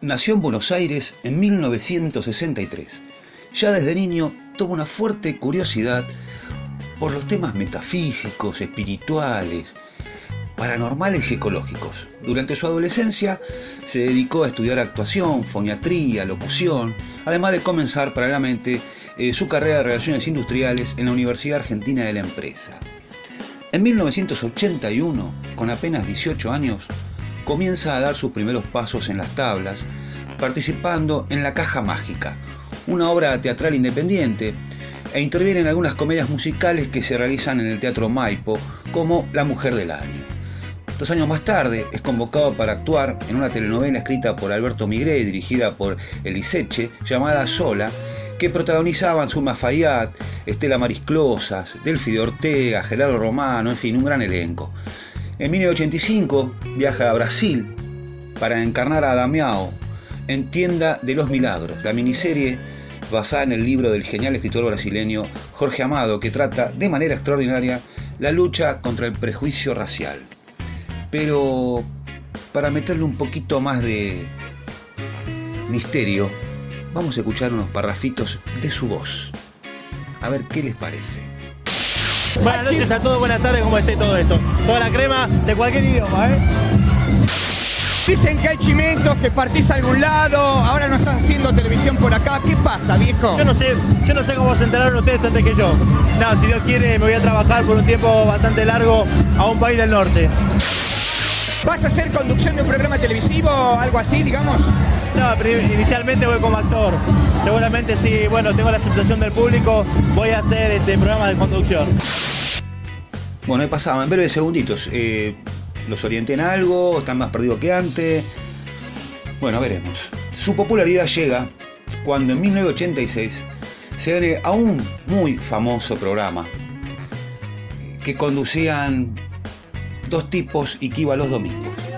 nació en Buenos Aires en 1963. Ya desde niño tuvo una fuerte curiosidad por los temas metafísicos, espirituales, paranormales y ecológicos. Durante su adolescencia se dedicó a estudiar actuación, foniatría, locución, además de comenzar paralelamente eh, su carrera de Relaciones Industriales en la Universidad Argentina de la Empresa. En 1981, con apenas 18 años, comienza a dar sus primeros pasos en las tablas, participando en La Caja Mágica, una obra teatral independiente, e interviene en algunas comedias musicales que se realizan en el Teatro Maipo, como La Mujer del Año. Dos años más tarde es convocado para actuar en una telenovela escrita por Alberto Migré y dirigida por Eliseche, llamada Sola, que protagonizaban Suma Fayad, Estela Marisclosas, Delfi de Ortega, Gerardo Romano, en fin, un gran elenco. En 1985 viaja a Brasil para encarnar a Damiao en Tienda de los Milagros, la miniserie basada en el libro del genial escritor brasileño Jorge Amado, que trata de manera extraordinaria la lucha contra el prejuicio racial. Pero para meterle un poquito más de misterio, vamos a escuchar unos parrafitos de su voz. A ver qué les parece. Buenas noches a todos, buenas tardes, ¿cómo esté todo esto? Toda la crema de cualquier idioma, ¿eh? Dicen que hay chimentos, que partís a algún lado, ahora no estás haciendo televisión por acá. ¿Qué pasa, viejo? Yo no sé, yo no sé cómo se enteraron ustedes antes que yo. No, si Dios quiere me voy a trabajar por un tiempo bastante largo a un país del norte. ¿Vas a hacer conducción de un programa televisivo o algo así, digamos? Inicialmente voy como actor. Seguramente si, bueno, tengo la aceptación del público, voy a hacer este programa de conducción. Bueno, ahí pasaba, en breves segunditos. Eh, ¿Los orienté en algo? ¿Están más perdidos que antes? Bueno, veremos. Su popularidad llega cuando en 1986 se une a un muy famoso programa que conducían dos tipos y que iba los domingos.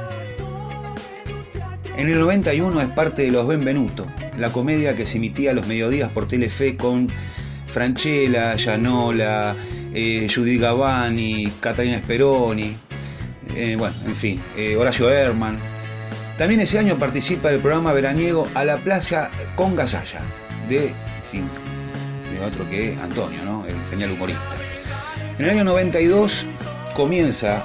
En el 91 es parte de Los Benvenuto, la comedia que se emitía los mediodías por Telefe con Franchella, Gianola, eh, Judy Gavani, Catalina Speroni, eh, bueno, en fin, eh, Horacio Herman. También ese año participa del programa veraniego A la Playa con Gasalla, de, sí, de otro que Antonio, ¿no? el genial humorista. En el año 92 comienza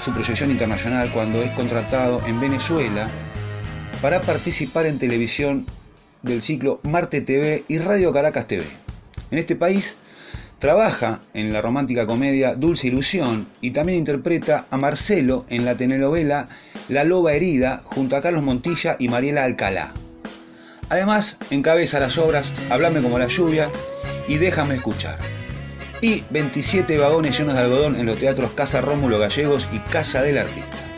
su proyección internacional cuando es contratado en Venezuela para participar en televisión del ciclo Marte TV y Radio Caracas TV. En este país trabaja en la romántica comedia Dulce Ilusión y también interpreta a Marcelo en la telenovela La Loba Herida junto a Carlos Montilla y Mariela Alcalá. Además, encabeza las obras Hablame como la lluvia y Déjame escuchar y 27 vagones llenos de algodón en los teatros Casa Rómulo Gallegos y Casa del Artista.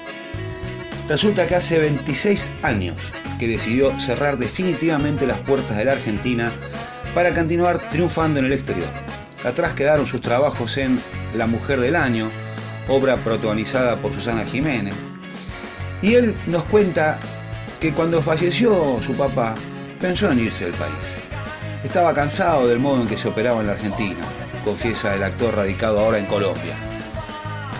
Resulta que hace 26 años que decidió cerrar definitivamente las puertas de la Argentina para continuar triunfando en el exterior. Atrás quedaron sus trabajos en La Mujer del Año, obra protagonizada por Susana Jiménez. Y él nos cuenta que cuando falleció su papá, pensó en irse del país. Estaba cansado del modo en que se operaba en la Argentina, confiesa el actor radicado ahora en Colombia.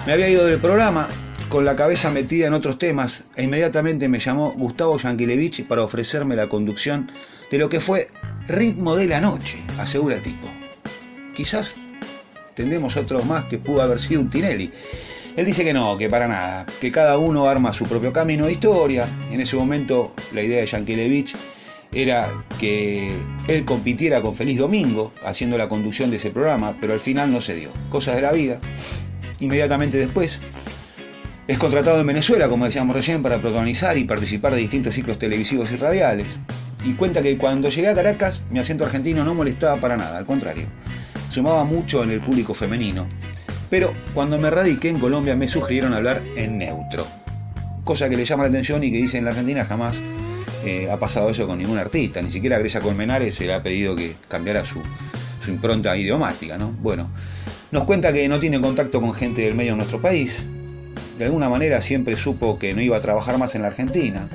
Me había ido del programa con la cabeza metida en otros temas e inmediatamente me llamó Gustavo Yankelevich para ofrecerme la conducción de lo que fue Ritmo de la Noche, asegura tipo. Quizás tendremos otros más que pudo haber sido un Tinelli. Él dice que no, que para nada, que cada uno arma su propio camino de historia. En ese momento la idea de Yankelevich era que él compitiera con Feliz Domingo haciendo la conducción de ese programa, pero al final no se dio. Cosas de la vida. Inmediatamente después es contratado en Venezuela, como decíamos recién, para protagonizar y participar de distintos ciclos televisivos y radiales. Y cuenta que cuando llegué a Caracas, mi acento argentino no molestaba para nada, al contrario, sumaba mucho en el público femenino. Pero cuando me radiqué en Colombia me sugirieron hablar en neutro, cosa que le llama la atención y que dice en la Argentina jamás eh, ha pasado eso con ningún artista, ni siquiera Grecia Colmenares se le ha pedido que cambiara su, impronta idiomática, ¿no? Bueno, nos cuenta que no tiene contacto con gente del medio en nuestro país, de alguna manera siempre supo que no iba a trabajar más en la Argentina.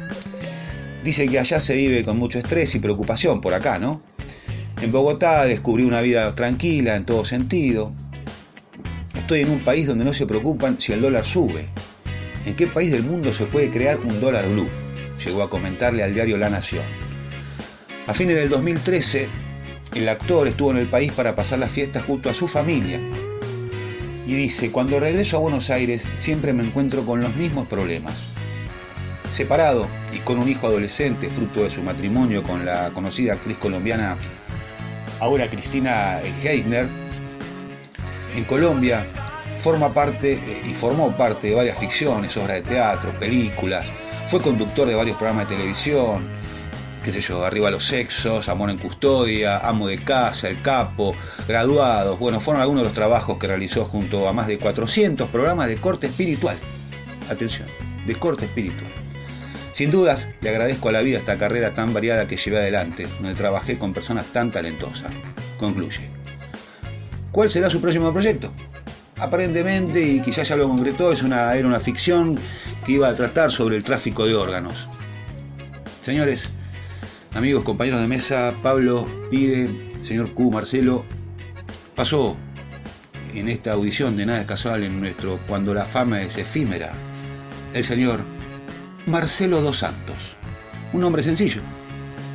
Dice que allá se vive con mucho estrés y preocupación por acá, ¿no? En Bogotá descubrí una vida tranquila en todo sentido. Estoy en un país donde no se preocupan si el dólar sube. ¿En qué país del mundo se puede crear un dólar blue? llegó a comentarle al diario La Nación. A fines del 2013, el actor estuvo en el país para pasar las fiestas junto a su familia. Y dice, cuando regreso a Buenos Aires siempre me encuentro con los mismos problemas. Separado y con un hijo adolescente, fruto de su matrimonio con la conocida actriz colombiana, ahora Cristina Heidner, en Colombia forma parte eh, y formó parte de varias ficciones, obras de teatro, películas, fue conductor de varios programas de televisión, qué sé yo, Arriba los Sexos, Amor en Custodia, Amo de Casa, El Capo, Graduados, bueno, fueron algunos de los trabajos que realizó junto a más de 400 programas de corte espiritual. Atención, de corte espiritual. Sin dudas, le agradezco a la vida esta carrera tan variada que llevé adelante, donde trabajé con personas tan talentosas. Concluye. ¿Cuál será su próximo proyecto? Aparentemente, y quizás ya lo concretó, es una, era una ficción que iba a tratar sobre el tráfico de órganos. Señores, amigos, compañeros de mesa, Pablo pide, señor Q, Marcelo, pasó en esta audición de Nada es Casual en nuestro Cuando la fama es efímera, el señor Marcelo Dos Santos. Un hombre sencillo,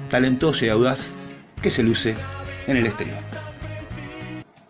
talentoso y audaz que se luce en el exterior.